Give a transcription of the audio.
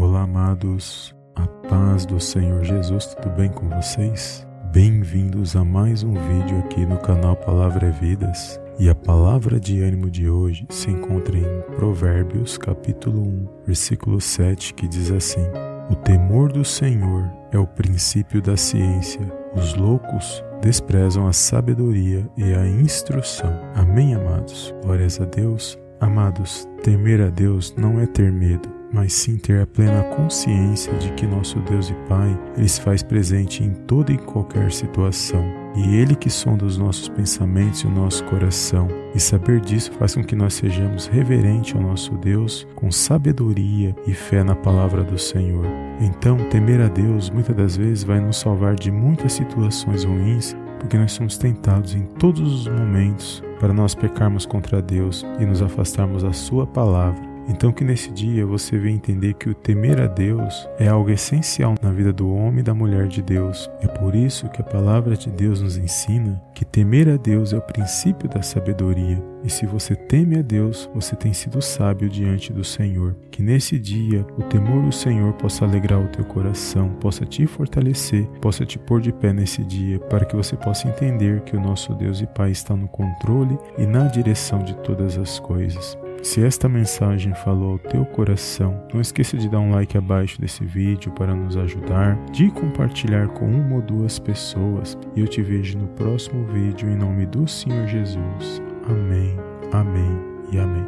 Olá, amados, a paz do Senhor Jesus, tudo bem com vocês? Bem-vindos a mais um vídeo aqui no canal Palavra é Vidas. E a palavra de ânimo de hoje se encontra em Provérbios, capítulo 1, versículo 7, que diz assim: O temor do Senhor é o princípio da ciência. Os loucos desprezam a sabedoria e a instrução. Amém, amados? Glórias a Deus. Amados, temer a Deus não é ter medo mas sim ter a plena consciência de que nosso Deus e Pai, Ele se faz presente em toda e qualquer situação. E Ele que sonda os nossos pensamentos e o nosso coração. E saber disso faz com que nós sejamos reverentes ao nosso Deus, com sabedoria e fé na palavra do Senhor. Então, temer a Deus muitas das vezes vai nos salvar de muitas situações ruins, porque nós somos tentados em todos os momentos para nós pecarmos contra Deus e nos afastarmos da Sua palavra. Então que nesse dia você venha entender que o temer a Deus é algo essencial na vida do homem e da mulher de Deus. É por isso que a palavra de Deus nos ensina que temer a Deus é o princípio da sabedoria. E se você teme a Deus, você tem sido sábio diante do Senhor. Que nesse dia o temor do Senhor possa alegrar o teu coração, possa te fortalecer, possa te pôr de pé nesse dia, para que você possa entender que o nosso Deus e Pai está no controle e na direção de todas as coisas. Se esta mensagem falou ao teu coração, não esqueça de dar um like abaixo desse vídeo para nos ajudar, de compartilhar com uma ou duas pessoas. E eu te vejo no próximo vídeo em nome do Senhor Jesus. Amém, amém e amém.